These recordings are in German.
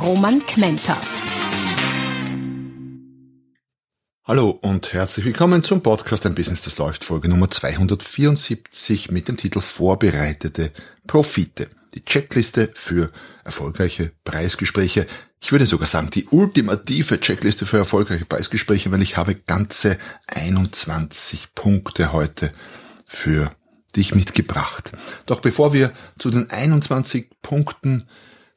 Roman Kmenter. Hallo und herzlich willkommen zum Podcast Ein Business, das läuft, Folge Nummer 274 mit dem Titel Vorbereitete Profite. Die Checkliste für erfolgreiche Preisgespräche. Ich würde sogar sagen, die ultimative Checkliste für erfolgreiche Preisgespräche, weil ich habe ganze 21 Punkte heute für dich mitgebracht. Doch bevor wir zu den 21 Punkten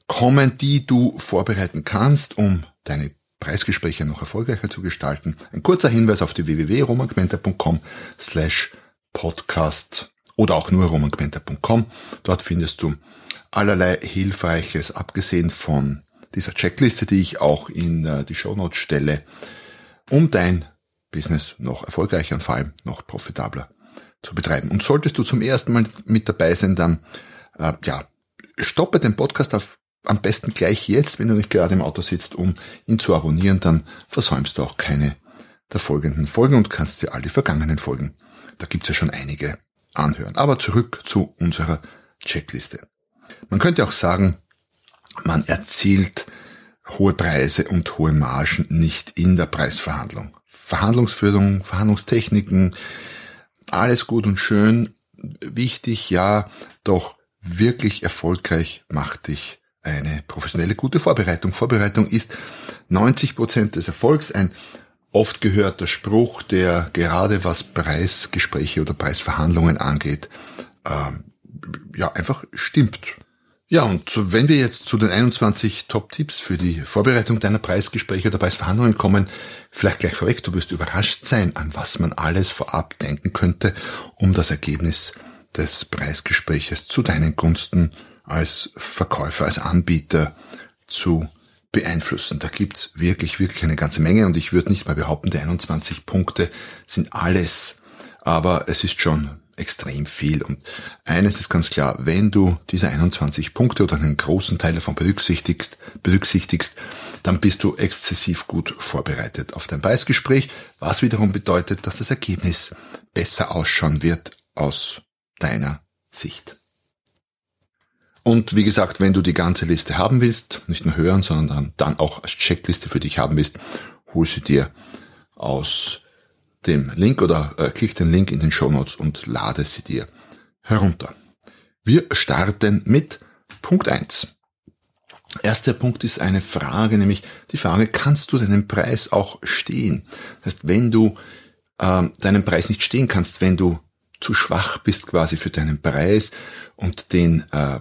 kommen, die du vorbereiten kannst, um deine Preisgespräche noch erfolgreicher zu gestalten. Ein kurzer Hinweis auf die www.romangmenta.com slash podcast oder auch nur romangmenta.com. Dort findest du allerlei Hilfreiches, abgesehen von dieser Checkliste, die ich auch in äh, die Show Notes stelle, um dein Business noch erfolgreicher und vor allem noch profitabler zu betreiben. Und solltest du zum ersten Mal mit dabei sein, dann äh, ja, stoppe den Podcast auf am besten gleich jetzt, wenn du nicht gerade im Auto sitzt, um ihn zu abonnieren, dann versäumst du auch keine der folgenden Folgen und kannst dir all die vergangenen Folgen, da gibt's ja schon einige, anhören. Aber zurück zu unserer Checkliste. Man könnte auch sagen, man erzielt hohe Preise und hohe Margen nicht in der Preisverhandlung. Verhandlungsführung, Verhandlungstechniken, alles gut und schön, wichtig, ja, doch wirklich erfolgreich macht dich eine professionelle gute Vorbereitung. Vorbereitung ist 90 Prozent des Erfolgs. Ein oft gehörter Spruch, der gerade was Preisgespräche oder Preisverhandlungen angeht, ähm, ja, einfach stimmt. Ja, und wenn wir jetzt zu den 21 Top-Tipps für die Vorbereitung deiner Preisgespräche oder Preisverhandlungen kommen, vielleicht gleich vorweg, du wirst überrascht sein, an was man alles vorab denken könnte, um das Ergebnis des Preisgespräches zu deinen Gunsten als Verkäufer, als Anbieter zu beeinflussen. Da gibt's wirklich, wirklich eine ganze Menge und ich würde nicht mal behaupten, die 21 Punkte sind alles, aber es ist schon extrem viel. Und eines ist ganz klar, wenn du diese 21 Punkte oder einen großen Teil davon berücksichtigst, berücksichtigst, dann bist du exzessiv gut vorbereitet auf dein Preisgespräch, was wiederum bedeutet, dass das Ergebnis besser ausschauen wird aus deiner Sicht. Und wie gesagt, wenn du die ganze Liste haben willst, nicht nur hören, sondern dann auch als Checkliste für dich haben willst, hol sie dir aus dem Link oder äh, klick den Link in den Show Notes und lade sie dir herunter. Wir starten mit Punkt eins. Erster Punkt ist eine Frage, nämlich die Frage, kannst du deinen Preis auch stehen? Das heißt, wenn du äh, deinen Preis nicht stehen kannst, wenn du zu schwach bist quasi für deinen Preis und den äh,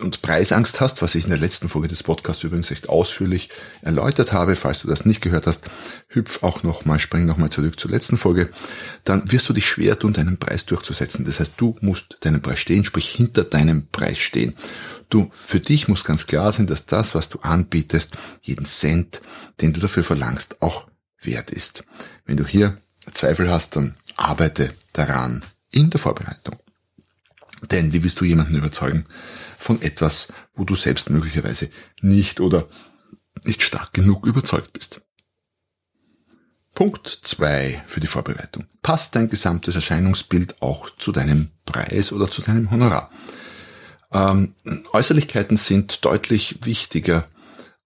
und Preisangst hast, was ich in der letzten Folge des Podcasts übrigens echt ausführlich erläutert habe, falls du das nicht gehört hast, hüpf auch nochmal, spring nochmal zurück zur letzten Folge, dann wirst du dich schwer tun, deinen Preis durchzusetzen. Das heißt, du musst deinen Preis stehen, sprich hinter deinem Preis stehen. Du, für dich muss ganz klar sein, dass das, was du anbietest, jeden Cent, den du dafür verlangst, auch wert ist. Wenn du hier Zweifel hast, dann arbeite daran in der Vorbereitung. Denn wie willst du jemanden überzeugen von etwas, wo du selbst möglicherweise nicht oder nicht stark genug überzeugt bist? Punkt zwei für die Vorbereitung. Passt dein gesamtes Erscheinungsbild auch zu deinem Preis oder zu deinem Honorar? Ähm, Äußerlichkeiten sind deutlich wichtiger,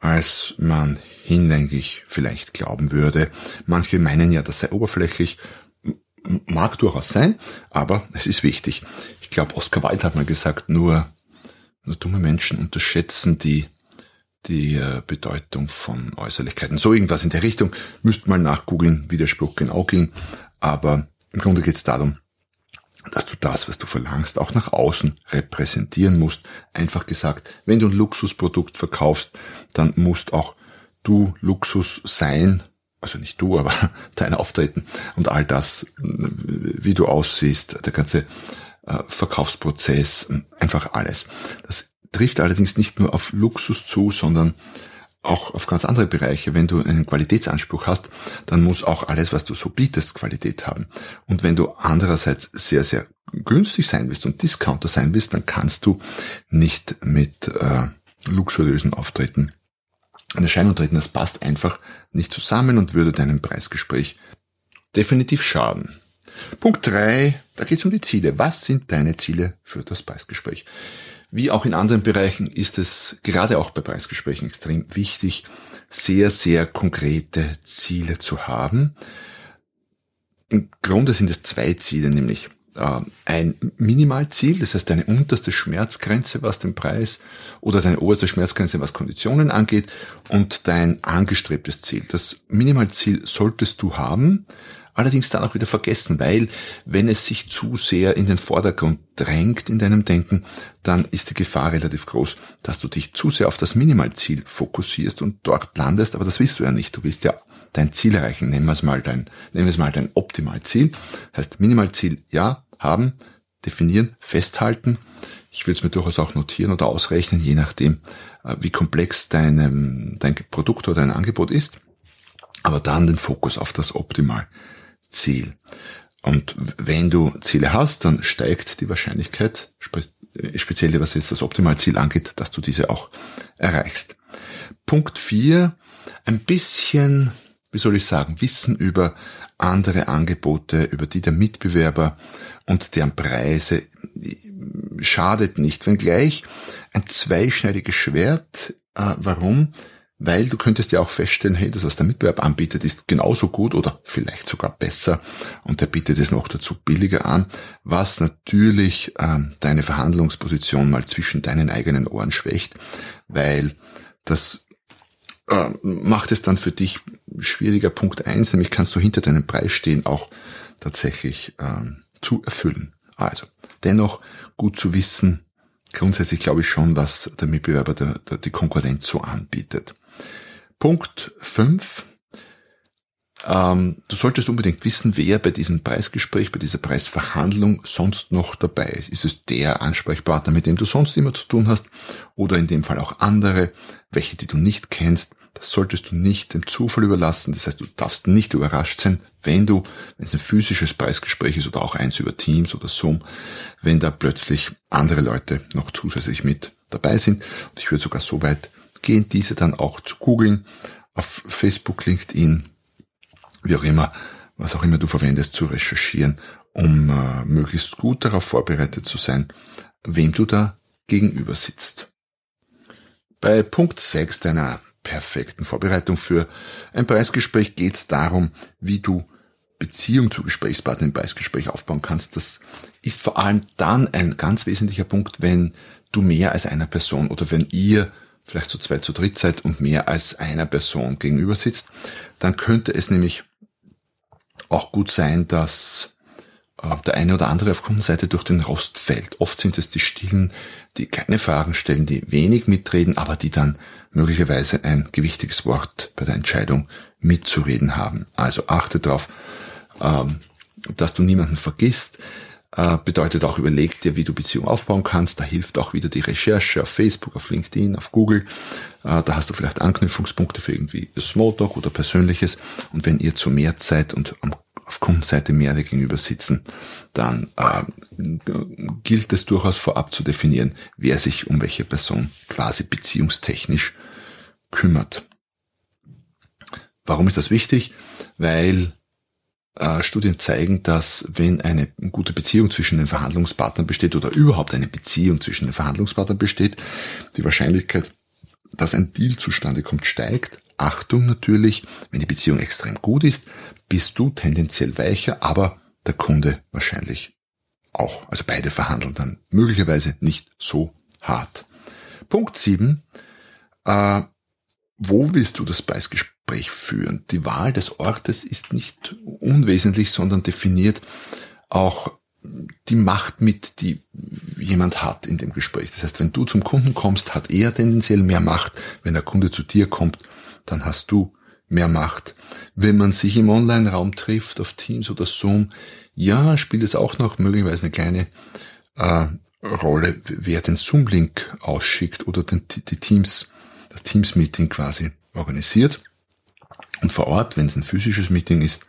als man hinlänglich vielleicht glauben würde. Manche meinen ja, das sei oberflächlich mag durchaus sein, aber es ist wichtig. Ich glaube, Oscar Wilde hat mal gesagt, nur, nur dumme Menschen unterschätzen die, die äh, Bedeutung von Äußerlichkeiten. So irgendwas in der Richtung. Müsst mal nachgoogeln, wie der Spruch genau ging. Aber im Grunde geht es darum, dass du das, was du verlangst, auch nach außen repräsentieren musst. Einfach gesagt, wenn du ein Luxusprodukt verkaufst, dann musst auch du Luxus sein, also nicht du, aber dein Auftreten und all das, wie du aussiehst, der ganze Verkaufsprozess, einfach alles. Das trifft allerdings nicht nur auf Luxus zu, sondern auch auf ganz andere Bereiche. Wenn du einen Qualitätsanspruch hast, dann muss auch alles, was du so bietest, Qualität haben. Und wenn du andererseits sehr, sehr günstig sein willst und Discounter sein willst, dann kannst du nicht mit äh, luxuriösen Auftritten in Erscheinung treten. Das passt einfach nicht zusammen und würde deinem Preisgespräch definitiv schaden. Punkt drei, da geht es um die Ziele. Was sind deine Ziele für das Preisgespräch? Wie auch in anderen Bereichen ist es gerade auch bei Preisgesprächen extrem wichtig, sehr, sehr konkrete Ziele zu haben. Im Grunde sind es zwei Ziele, nämlich ein Minimalziel, das heißt deine unterste Schmerzgrenze, was den Preis oder deine oberste Schmerzgrenze, was Konditionen angeht und dein angestrebtes Ziel. Das Minimalziel solltest du haben, allerdings dann auch wieder vergessen, weil wenn es sich zu sehr in den Vordergrund drängt in deinem Denken, dann ist die Gefahr relativ groß, dass du dich zu sehr auf das Minimalziel fokussierst und dort landest, aber das willst du ja nicht. Du willst ja dein Ziel erreichen. Nehmen wir es mal dein, nehmen wir es mal dein Optimalziel. Heißt Minimalziel ja, haben, definieren, festhalten. Ich würde es mir durchaus auch notieren oder ausrechnen, je nachdem, äh, wie komplex dein, dein Produkt oder dein Angebot ist. Aber dann den Fokus auf das Optimalziel. Und wenn du Ziele hast, dann steigt die Wahrscheinlichkeit, äh, speziell was jetzt das Optimalziel angeht, dass du diese auch erreichst. Punkt vier: ein bisschen, wie soll ich sagen, Wissen über andere Angebote, über die der Mitbewerber und deren Preise schadet nicht, wenngleich ein zweischneidiges Schwert. Äh, warum? Weil du könntest ja auch feststellen, hey, das, was der Mitbewerb anbietet, ist genauso gut oder vielleicht sogar besser und der bietet es noch dazu billiger an, was natürlich äh, deine Verhandlungsposition mal zwischen deinen eigenen Ohren schwächt, weil das äh, macht es dann für dich schwieriger. Punkt eins, nämlich kannst du hinter deinem Preis stehen, auch tatsächlich äh, zu erfüllen. Also, dennoch gut zu wissen, grundsätzlich glaube ich schon, was der Mitbewerber, der, der, die Konkurrenz so anbietet. Punkt fünf: ähm, du solltest unbedingt wissen, wer bei diesem Preisgespräch, bei dieser Preisverhandlung sonst noch dabei ist. Ist es der Ansprechpartner, mit dem du sonst immer zu tun hast, oder in dem Fall auch andere, welche, die du nicht kennst? Das solltest du nicht dem Zufall überlassen. Das heißt, du darfst nicht überrascht sein, wenn du, wenn es ein physisches Preisgespräch ist oder auch eins über Teams oder Zoom, wenn da plötzlich andere Leute noch zusätzlich mit dabei sind. Und ich würde sogar so weit gehen, diese dann auch zu googeln, auf Facebook, LinkedIn, wie auch immer, was auch immer du verwendest, zu recherchieren, um äh, möglichst gut darauf vorbereitet zu sein, wem du da gegenüber sitzt. Bei Punkt 6 deiner perfekten Vorbereitung für ein Preisgespräch geht es darum, wie du Beziehung zu Gesprächspartnern im Preisgespräch aufbauen kannst. Das ist vor allem dann ein ganz wesentlicher Punkt, wenn du mehr als einer Person oder wenn ihr vielleicht zu zwei, zu dritt seid und mehr als einer Person gegenüber sitzt, dann könnte es nämlich auch gut sein, dass der eine oder andere auf Kundenseite durch den Rost fällt. Oft sind es die Stillen, die keine Fragen stellen, die wenig mitreden, aber die dann möglicherweise ein gewichtiges Wort bei der Entscheidung mitzureden haben. Also achte darauf, ähm, dass du niemanden vergisst. Äh, bedeutet auch, überleg dir, wie du Beziehung aufbauen kannst. Da hilft auch wieder die Recherche auf Facebook, auf LinkedIn, auf Google. Äh, da hast du vielleicht Anknüpfungspunkte für irgendwie Smalltalk oder Persönliches. Und wenn ihr zu mehr Zeit und auf Kundenseite mehr gegenüber sitzen, dann äh, gilt es durchaus vorab zu definieren, wer sich um welche Person quasi beziehungstechnisch kümmert. Warum ist das wichtig? Weil Studien zeigen, dass wenn eine gute Beziehung zwischen den Verhandlungspartnern besteht oder überhaupt eine Beziehung zwischen den Verhandlungspartnern besteht, die Wahrscheinlichkeit, dass ein Deal zustande kommt, steigt. Achtung natürlich, wenn die Beziehung extrem gut ist, bist du tendenziell weicher, aber der Kunde wahrscheinlich auch. Also beide verhandeln dann möglicherweise nicht so hart. Punkt 7. Äh, wo willst du das Preisgespräch führen? Die Wahl des Ortes ist nicht unwesentlich, sondern definiert auch die Macht mit, die jemand hat in dem Gespräch. Das heißt, wenn du zum Kunden kommst, hat er tendenziell mehr Macht. Wenn der Kunde zu dir kommt, dann hast du mehr Macht. Wenn man sich im Online-Raum trifft, auf Teams oder Zoom, ja, spielt es auch noch möglicherweise eine kleine äh, Rolle, wer den Zoom-Link ausschickt oder den, die Teams, das Teams-Meeting quasi organisiert. Und vor Ort, wenn es ein physisches Meeting ist,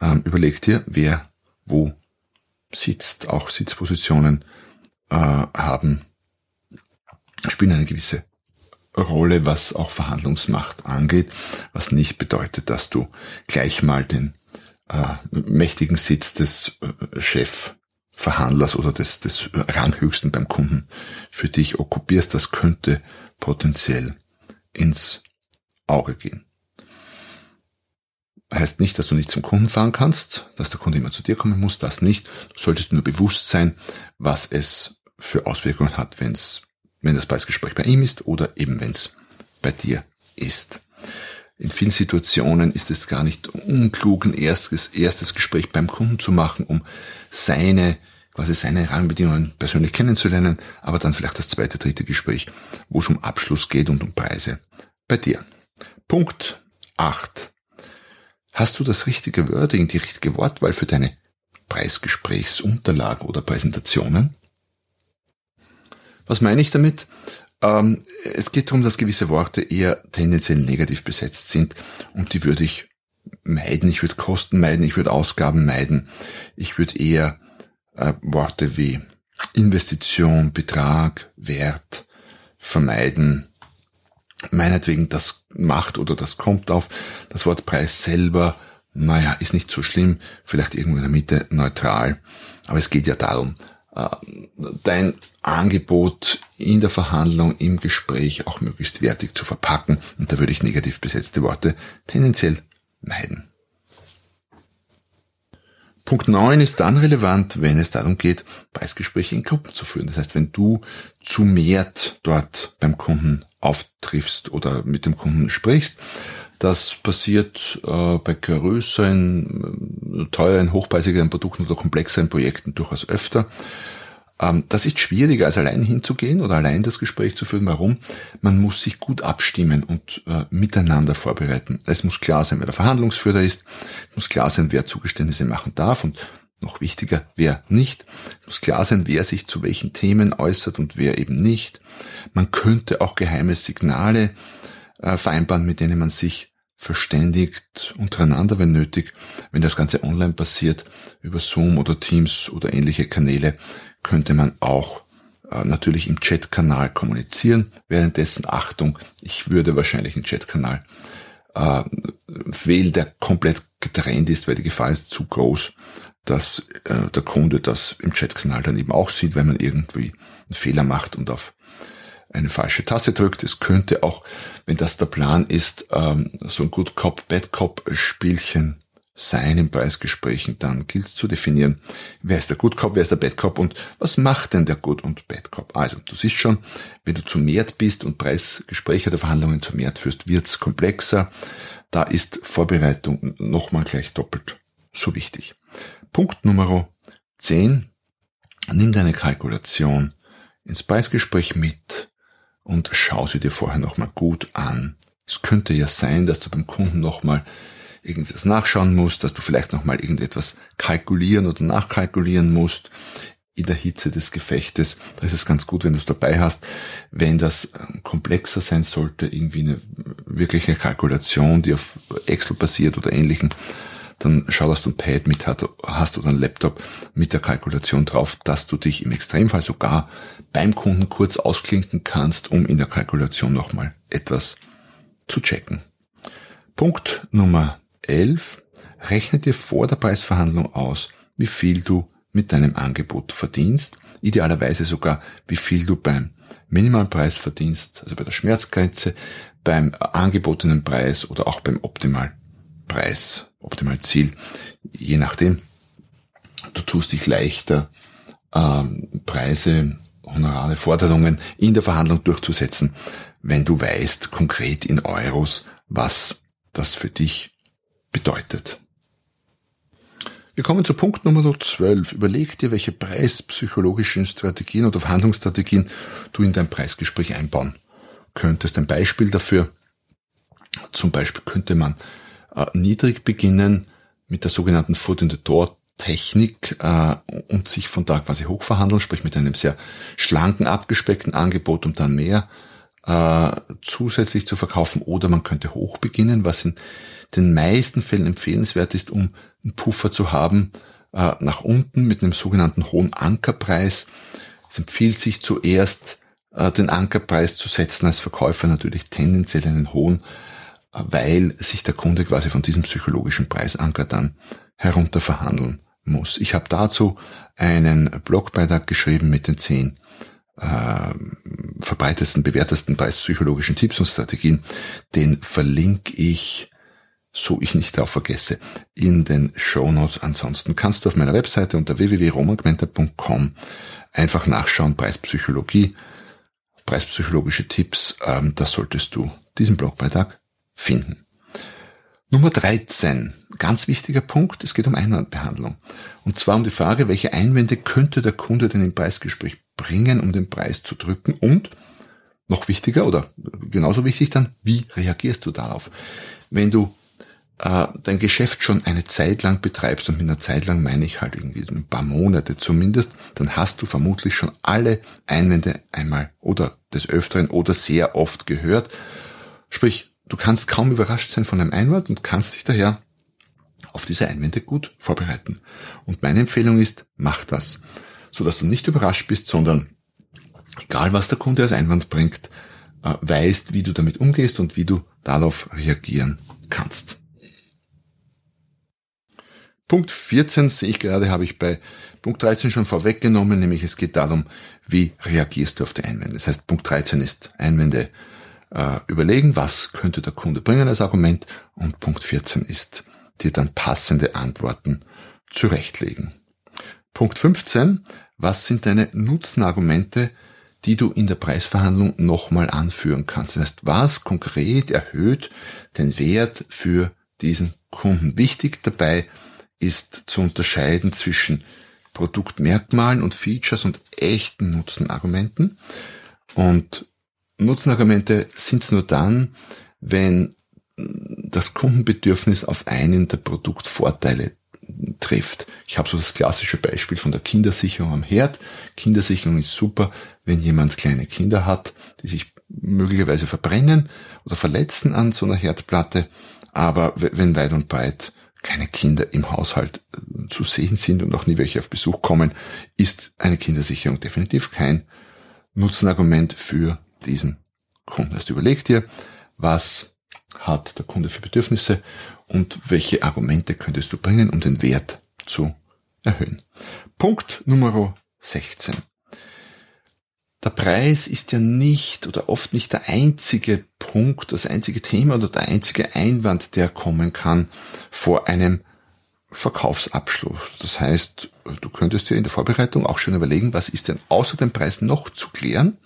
ähm, überlegt dir, wer wo sitzt. Auch Sitzpositionen äh, haben, spielen eine gewisse Rolle, was auch Verhandlungsmacht angeht, was nicht bedeutet, dass du gleich mal den äh, mächtigen Sitz des äh, Chefverhandlers oder des, des Ranghöchsten beim Kunden für dich okkupierst. Das könnte potenziell ins Auge gehen. Heißt nicht, dass du nicht zum Kunden fahren kannst, dass der Kunde immer zu dir kommen muss, das nicht. Du solltest nur bewusst sein, was es für Auswirkungen hat, wenn's, wenn das Preisgespräch bei ihm ist oder eben wenn es bei dir ist. In vielen Situationen ist es gar nicht unklug, ein erstes, erstes Gespräch beim Kunden zu machen, um seine, quasi seine Rahmenbedingungen persönlich kennenzulernen, aber dann vielleicht das zweite, dritte Gespräch, wo es um Abschluss geht und um Preise bei dir. Punkt 8. Hast du das richtige Wording, die richtige Wortwahl für deine Preisgesprächsunterlagen oder Präsentationen? Was meine ich damit? Ähm, es geht darum, dass gewisse Worte eher tendenziell negativ besetzt sind und die würde ich meiden. Ich würde Kosten meiden, ich würde Ausgaben meiden. Ich würde eher äh, Worte wie Investition, Betrag, Wert vermeiden. Meinetwegen das macht oder das kommt auf. Das Wort Preis selber, naja, ist nicht so schlimm, vielleicht irgendwo in der Mitte neutral. Aber es geht ja darum, äh, dein Angebot in der Verhandlung, im Gespräch auch möglichst wertig zu verpacken. Und da würde ich negativ besetzte Worte tendenziell meiden. Punkt 9 ist dann relevant, wenn es darum geht, Preisgespräche in Gruppen zu führen. Das heißt, wenn du zu mehrt dort beim Kunden auftriffst oder mit dem Kunden sprichst, das passiert äh, bei größeren, äh, teuren, hochpreisigeren Produkten oder komplexeren Projekten durchaus öfter. Ähm, das ist schwieriger, als allein hinzugehen oder allein das Gespräch zu führen. Warum? Man muss sich gut abstimmen und äh, miteinander vorbereiten. Es muss klar sein, wer der Verhandlungsführer ist. Es muss klar sein, wer Zugeständnisse machen darf und noch wichtiger, wer nicht. Es muss klar sein, wer sich zu welchen Themen äußert und wer eben nicht. Man könnte auch geheime Signale äh, vereinbaren, mit denen man sich verständigt untereinander, wenn nötig. Wenn das Ganze online passiert, über Zoom oder Teams oder ähnliche Kanäle, könnte man auch äh, natürlich im Chatkanal kommunizieren. Währenddessen, Achtung, ich würde wahrscheinlich einen Chatkanal äh, wählen, der komplett getrennt ist, weil die Gefahr ist zu groß, dass äh, der Kunde das im Chatkanal dann eben auch sieht, wenn man irgendwie einen Fehler macht und auf eine falsche Taste drückt. Es könnte auch, wenn das der Plan ist, ähm, so ein Good Cop, Bad Cop Spielchen sein in Preisgesprächen, dann gilt zu definieren, wer ist der Good Cop, wer ist der Bad Cop und was macht denn der Good und Bad Cop. Also, du siehst schon, wenn du zu mehrt bist und Preisgespräche oder Verhandlungen zu mehrt führst, wird's komplexer. Da ist Vorbereitung nochmal gleich doppelt so wichtig. Punkt Nummer 10. Nimm deine Kalkulation ins Preisgespräch mit und schau sie dir vorher nochmal gut an. Es könnte ja sein, dass du beim Kunden nochmal irgendwas nachschauen musst, dass du vielleicht nochmal irgendetwas kalkulieren oder nachkalkulieren musst in der Hitze des Gefechtes. Da ist es ganz gut, wenn du es dabei hast. Wenn das ähm, komplexer sein sollte, irgendwie eine wirkliche Kalkulation, die auf Excel basiert oder ähnlichen, dann schau, dass du ein Pad mit hast oder ein Laptop mit der Kalkulation drauf, dass du dich im Extremfall sogar beim Kunden kurz ausklinken kannst, um in der Kalkulation nochmal etwas zu checken. Punkt Nummer 11. Rechne dir vor der Preisverhandlung aus, wie viel du mit deinem Angebot verdienst, idealerweise sogar, wie viel du beim Minimalpreis verdienst, also bei der Schmerzgrenze, beim angebotenen Preis oder auch beim Optimalpreis, Optimalziel, je nachdem. Du tust dich leichter, ähm, Preise Honorare, Forderungen in der Verhandlung durchzusetzen, wenn du weißt konkret in Euros, was das für dich bedeutet. Wir kommen zu Punkt Nummer 12. Überleg dir, welche preispsychologischen Strategien oder Verhandlungsstrategien du in dein Preisgespräch einbauen könntest. Ein Beispiel dafür, zum Beispiel könnte man äh, niedrig beginnen mit der sogenannten Foot in the Door Technik äh, und sich von da quasi hochverhandeln, sprich mit einem sehr schlanken, abgespeckten Angebot, um dann mehr äh, zusätzlich zu verkaufen. Oder man könnte hoch beginnen, was in den meisten Fällen empfehlenswert ist, um einen Puffer zu haben äh, nach unten mit einem sogenannten hohen Ankerpreis. Es empfiehlt sich zuerst, äh, den Ankerpreis zu setzen als Verkäufer natürlich tendenziell einen hohen, äh, weil sich der Kunde quasi von diesem psychologischen Preisanker dann herunter verhandeln muss. Ich habe dazu einen Blogbeitrag geschrieben mit den zehn äh, verbreitetsten, bewährtesten preispsychologischen Tipps und Strategien. Den verlinke ich, so ich nicht darauf vergesse, in den Show Notes. Ansonsten kannst du auf meiner Webseite unter www.romangmenta.com einfach nachschauen, Preispsychologie, preispsychologische Tipps. Ähm, da solltest du diesen Blogbeitrag finden. Nummer 13, ganz wichtiger Punkt, es geht um Einwandbehandlung. Und zwar um die Frage, welche Einwände könnte der Kunde denn im Preisgespräch bringen, um den Preis zu drücken und noch wichtiger oder genauso wichtig dann, wie reagierst du darauf? Wenn du äh, dein Geschäft schon eine Zeit lang betreibst und mit einer Zeit lang meine ich halt irgendwie ein paar Monate zumindest, dann hast du vermutlich schon alle Einwände einmal oder des Öfteren oder sehr oft gehört. Sprich, Du kannst kaum überrascht sein von einem Einwand und kannst dich daher auf diese Einwände gut vorbereiten. Und meine Empfehlung ist, mach das, sodass du nicht überrascht bist, sondern egal was der Kunde als Einwand bringt, äh, weißt, wie du damit umgehst und wie du darauf reagieren kannst. Punkt 14 sehe ich gerade, habe ich bei Punkt 13 schon vorweggenommen, nämlich es geht darum, wie reagierst du auf die Einwände. Das heißt, Punkt 13 ist Einwände äh, überlegen, was könnte der Kunde bringen als Argument und Punkt 14 ist, dir dann passende Antworten zurechtlegen. Punkt 15, was sind deine Nutzenargumente, die du in der Preisverhandlung nochmal anführen kannst? Das heißt, was konkret erhöht den Wert für diesen Kunden? Wichtig dabei ist zu unterscheiden zwischen Produktmerkmalen und Features und echten Nutzenargumenten. Und Nutzenargumente sind es nur dann, wenn das Kundenbedürfnis auf einen der Produktvorteile trifft. Ich habe so das klassische Beispiel von der Kindersicherung am Herd. Kindersicherung ist super, wenn jemand kleine Kinder hat, die sich möglicherweise verbrennen oder verletzen an so einer Herdplatte. Aber wenn weit und breit keine Kinder im Haushalt äh, zu sehen sind und auch nie welche auf Besuch kommen, ist eine Kindersicherung definitiv kein Nutzenargument für diesen Kunden. Also überleg dir, was hat der Kunde für Bedürfnisse und welche Argumente könntest du bringen, um den Wert zu erhöhen. Punkt Nummer 16. Der Preis ist ja nicht oder oft nicht der einzige Punkt, das einzige Thema oder der einzige Einwand, der kommen kann vor einem Verkaufsabschluss. Das heißt, du könntest dir in der Vorbereitung auch schon überlegen, was ist denn außer dem Preis noch zu klären,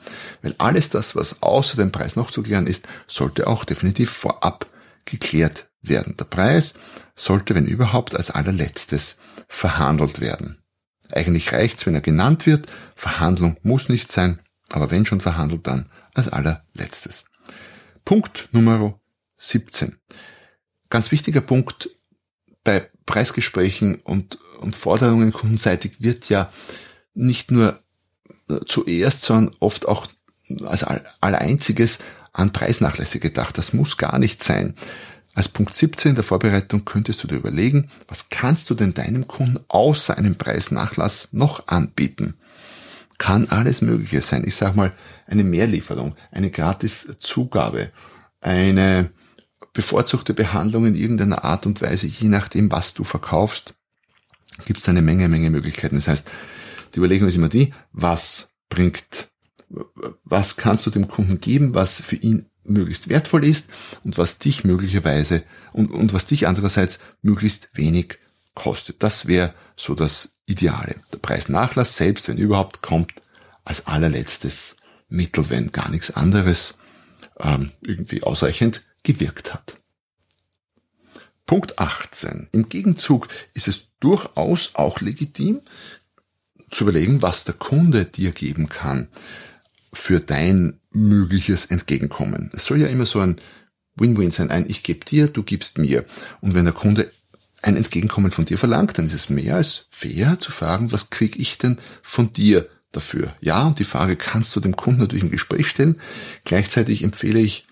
weil alles das, was außer dem Preis noch zu klären ist, sollte auch definitiv vorab geklärt werden. Der Preis sollte, wenn überhaupt, als allerletztes verhandelt werden. Eigentlich reicht's, wenn er genannt wird. Verhandlung muss nicht sein, aber wenn schon verhandelt, dann als allerletztes. Punkt Nummer 17. Ganz wichtiger Punkt bei Preisgesprächen und, und Forderungen kundenseitig wird ja nicht nur zuerst, sondern oft auch als einziges an Preisnachlässe gedacht. Das muss gar nicht sein. Als Punkt 17 der Vorbereitung könntest du dir überlegen, was kannst du denn deinem Kunden außer einem Preisnachlass noch anbieten? Kann alles Mögliche sein. Ich sag mal, eine Mehrlieferung, eine gratis Zugabe, eine bevorzugte Behandlung in irgendeiner Art und Weise, je nachdem, was du verkaufst, gibt es eine Menge, Menge Möglichkeiten. Das heißt, die Überlegung ist immer die, was bringt, was kannst du dem Kunden geben, was für ihn möglichst wertvoll ist und was dich möglicherweise und, und was dich andererseits möglichst wenig kostet. Das wäre so das Ideale. Der Preisnachlass selbst, wenn überhaupt, kommt als allerletztes Mittel, wenn gar nichts anderes ähm, irgendwie ausreichend gewirkt hat. Punkt 18. Im Gegenzug ist es durchaus auch legitim zu überlegen, was der Kunde dir geben kann für dein mögliches Entgegenkommen. Es soll ja immer so ein Win-Win sein, ein Ich gebe dir, du gibst mir. Und wenn der Kunde ein Entgegenkommen von dir verlangt, dann ist es mehr als fair zu fragen, was kriege ich denn von dir dafür? Ja, und die Frage kannst du dem Kunden natürlich im Gespräch stellen. Gleichzeitig empfehle ich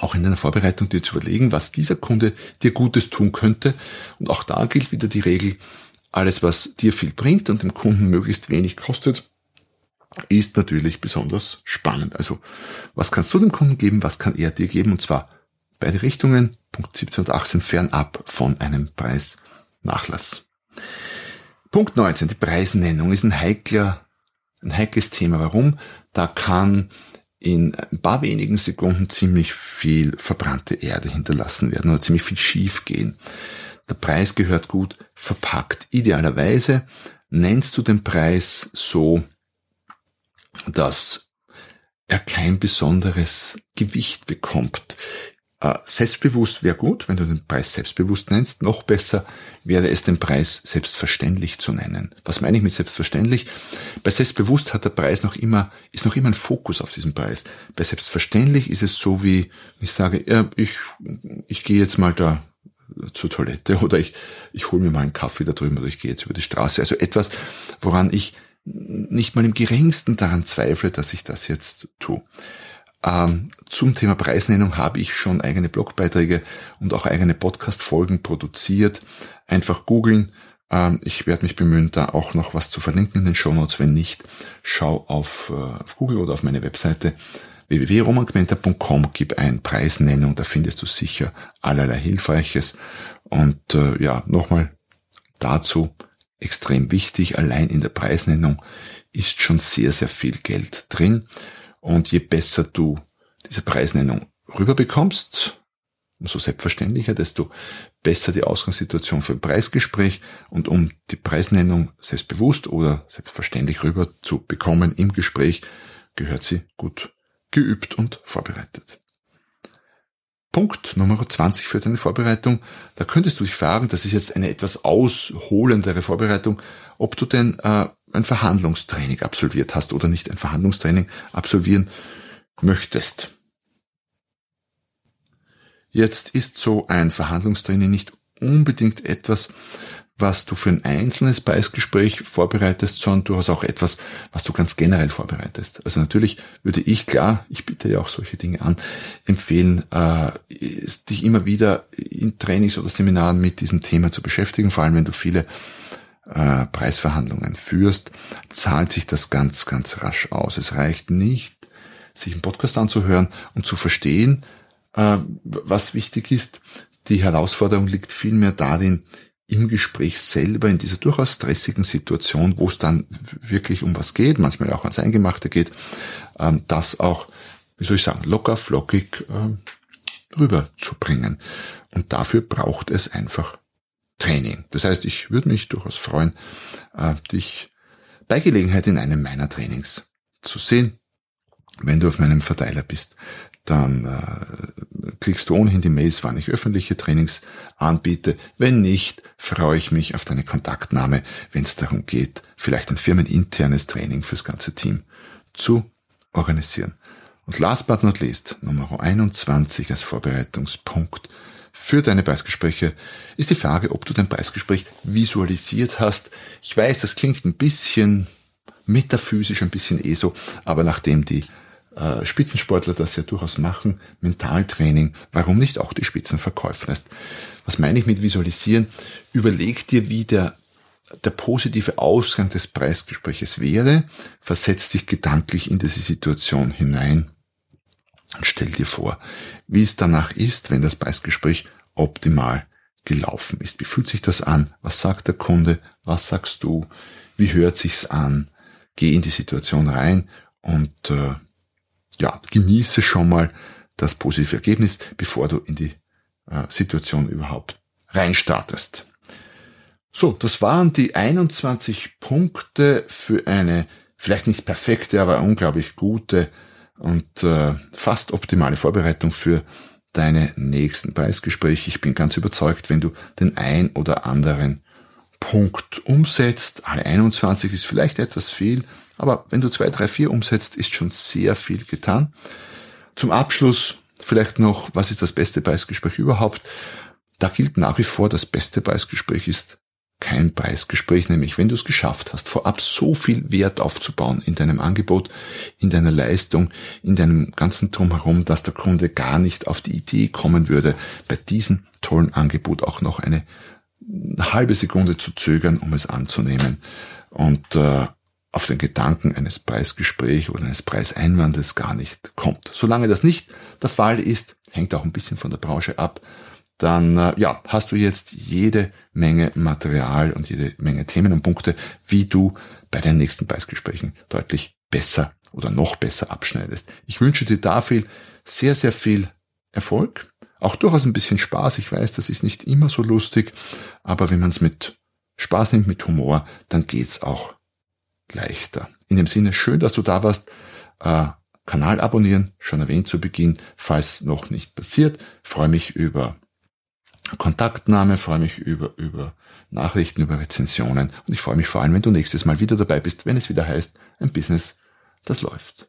auch in deiner Vorbereitung dir zu überlegen, was dieser Kunde dir Gutes tun könnte. Und auch da gilt wieder die Regel, alles was dir viel bringt und dem Kunden möglichst wenig kostet, ist natürlich besonders spannend. Also was kannst du dem Kunden geben, was kann er dir geben? Und zwar beide Richtungen, Punkt 17 und 18, fernab von einem Preisnachlass. Punkt 19, die Preisnennung ist ein heikler, ein heikles Thema. Warum? Da kann in ein paar wenigen Sekunden ziemlich viel verbrannte Erde hinterlassen werden oder ziemlich viel schief gehen. Der Preis gehört gut verpackt. Idealerweise nennst du den Preis so, dass er kein besonderes Gewicht bekommt. Äh, selbstbewusst wäre gut, wenn du den Preis selbstbewusst nennst. Noch besser wäre es, den Preis selbstverständlich zu nennen. Was meine ich mit selbstverständlich? Bei selbstbewusst hat der Preis noch immer, ist noch immer ein Fokus auf diesen Preis. Bei selbstverständlich ist es so wie, ich sage, ja, ich, ich gehe jetzt mal da zur Toilette oder ich, ich hole mir mal einen Kaffee da drüben oder ich gehe jetzt über die Straße. Also etwas, woran ich nicht mal im geringsten daran zweifle, dass ich das jetzt tue. Ähm, zum Thema Preisnennung habe ich schon eigene Blogbeiträge und auch eigene Podcast-Folgen produziert. Einfach googeln. Ähm, ich werde mich bemühen, da auch noch was zu verlinken in den Show Notes. Wenn nicht, schau auf, äh, auf Google oder auf meine Webseite www.romangmenta.com, gib ein Preisnennung, da findest du sicher allerlei Hilfreiches. Und äh, ja, nochmal dazu extrem wichtig, allein in der Preisnennung ist schon sehr, sehr viel Geld drin. Und je besser du diese Preisnennung rüberbekommst, umso selbstverständlicher, desto besser die Ausgangssituation für ein Preisgespräch. Und um die Preisnennung selbstbewusst oder selbstverständlich rüber zu bekommen im Gespräch, gehört sie gut geübt und vorbereitet. Punkt Nummer 20 für deine Vorbereitung. Da könntest du dich fragen, das ist jetzt eine etwas ausholendere Vorbereitung, ob du denn äh, ein Verhandlungstraining absolviert hast oder nicht ein Verhandlungstraining absolvieren möchtest. Jetzt ist so ein Verhandlungstraining nicht unbedingt etwas, was du für ein einzelnes Preisgespräch vorbereitest, sondern du hast auch etwas, was du ganz generell vorbereitest. Also natürlich würde ich klar, ich bitte ja auch solche Dinge an, empfehlen, äh, dich immer wieder in Trainings oder Seminaren mit diesem Thema zu beschäftigen, vor allem wenn du viele äh, Preisverhandlungen führst, zahlt sich das ganz, ganz rasch aus. Es reicht nicht, sich einen Podcast anzuhören und zu verstehen, äh, was wichtig ist. Die Herausforderung liegt vielmehr darin, im Gespräch selber, in dieser durchaus stressigen Situation, wo es dann wirklich um was geht, manchmal auch ans Eingemachte geht, ähm, das auch, wie soll ich sagen, locker, flockig äh, rüberzubringen. Und dafür braucht es einfach Training. Das heißt, ich würde mich durchaus freuen, äh, dich bei Gelegenheit in einem meiner Trainings zu sehen. Wenn du auf meinem Verteiler bist, dann äh, kriegst du ohnehin die Mails, wann ich öffentliche Trainings anbiete. Wenn nicht, freue ich mich auf deine Kontaktnahme, wenn es darum geht, vielleicht ein firmeninternes Training fürs ganze Team zu organisieren. Und last but not least, Nummer 21 als Vorbereitungspunkt für deine Preisgespräche ist die Frage, ob du dein Preisgespräch visualisiert hast. Ich weiß, das klingt ein bisschen metaphysisch, ein bisschen eh so, aber nachdem die äh, Spitzensportler das ja durchaus machen, Mentaltraining, warum nicht auch die Spitzenverkäufer? Was meine ich mit visualisieren? Überleg dir, wie der der positive Ausgang des Preisgespräches wäre, versetz dich gedanklich in diese Situation hinein und stell dir vor, wie es danach ist, wenn das Preisgespräch optimal gelaufen ist. Wie fühlt sich das an? Was sagt der Kunde? Was sagst du? Wie hört sich's an? Geh in die Situation rein und äh, ja, genieße schon mal das positive Ergebnis, bevor du in die äh, Situation überhaupt reinstartest. So, das waren die 21 Punkte für eine vielleicht nicht perfekte, aber unglaublich gute und äh, fast optimale Vorbereitung für deine nächsten Preisgespräche. Ich bin ganz überzeugt, wenn du den ein oder anderen Punkt umsetzt, alle 21 ist vielleicht etwas viel, aber wenn du zwei, drei, vier umsetzt, ist schon sehr viel getan. Zum Abschluss vielleicht noch, was ist das beste Preisgespräch überhaupt? da gilt nach wie vor, das beste Preisgespräch ist kein Preisgespräch, nämlich wenn du es geschafft hast, vorab so viel Wert aufzubauen in deinem Angebot, in deiner Leistung, in deinem ganzen Drumherum, dass der Kunde gar nicht auf die Idee kommen würde, bei diesem tollen Angebot auch noch eine, eine halbe Sekunde zu zögern, um es anzunehmen. Und äh, auf den Gedanken eines Preisgesprächs oder eines Preiseinwandes gar nicht kommt. Solange das nicht der Fall ist, hängt auch ein bisschen von der Branche ab, dann äh, ja, hast du jetzt jede Menge Material und jede Menge Themen und Punkte, wie du bei deinen nächsten Preisgesprächen deutlich besser oder noch besser abschneidest. Ich wünsche dir dafür sehr, sehr viel Erfolg, auch durchaus ein bisschen Spaß. Ich weiß, das ist nicht immer so lustig, aber wenn man es mit Spaß nimmt, mit Humor, dann geht's auch leichter. In dem Sinne, schön, dass du da warst. Äh, Kanal abonnieren, schon erwähnt zu Beginn, falls noch nicht passiert. freue mich über Kontaktnahme, freue mich über, über Nachrichten, über Rezensionen und ich freue mich vor allem, wenn du nächstes Mal wieder dabei bist, wenn es wieder heißt, ein Business, das läuft.